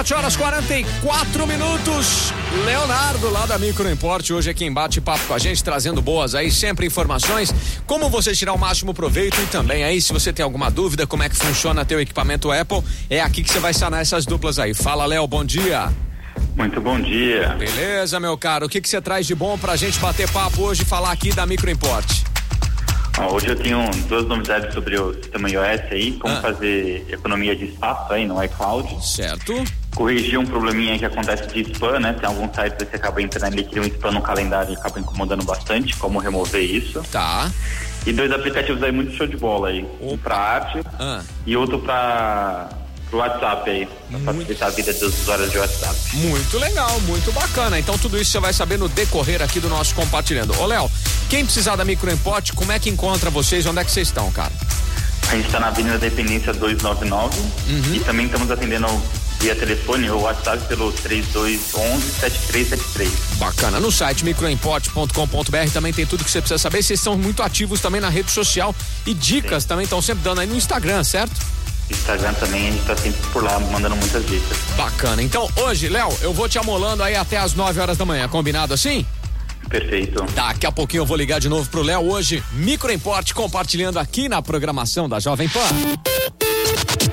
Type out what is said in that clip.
7 horas 44 minutos. Leonardo, lá da Microimport, hoje é quem bate papo com a gente, trazendo boas aí, sempre informações, como você tirar o máximo proveito e também aí, se você tem alguma dúvida, como é que funciona teu equipamento Apple, é aqui que você vai sanar essas duplas aí. Fala, Léo, bom dia. Muito bom dia. Beleza, meu caro. O que que você traz de bom pra gente bater papo hoje e falar aqui da Microimport? Hoje eu tenho duas novidades sobre o sistema iOS aí, como ah. fazer economia de espaço aí no iCloud. Certo. Corrigir um probleminha que acontece de spam, né? Tem alguns sites que você acaba entrando ali, cria um spam no calendário e acaba incomodando bastante, como remover isso. Tá. E dois aplicativos aí muito show de bola aí. Um pra arte ah. e outro pra pro WhatsApp aí, pra muito... facilitar a vida dos usuários de WhatsApp. Muito legal, muito bacana. Então tudo isso você vai saber no decorrer aqui do nosso compartilhando. Ô Léo, quem precisar da Microimport, como é que encontra vocês? Onde é que vocês estão, cara? A gente está na Avenida Dependência 299 uhum. e também estamos atendendo via telefone ou WhatsApp pelo 3211-7373. Bacana. No site microimport.com.br também tem tudo que você precisa saber. Vocês são muito ativos também na rede social e dicas Sim. também estão sempre dando aí no Instagram, certo? Instagram também, a gente tá sempre por lá, mandando muitas dicas. Bacana. Então, hoje, Léo, eu vou te amolando aí até as 9 horas da manhã, combinado assim? Perfeito. Daqui a pouquinho eu vou ligar de novo pro Léo hoje, Microimporte compartilhando aqui na programação da Jovem Pan.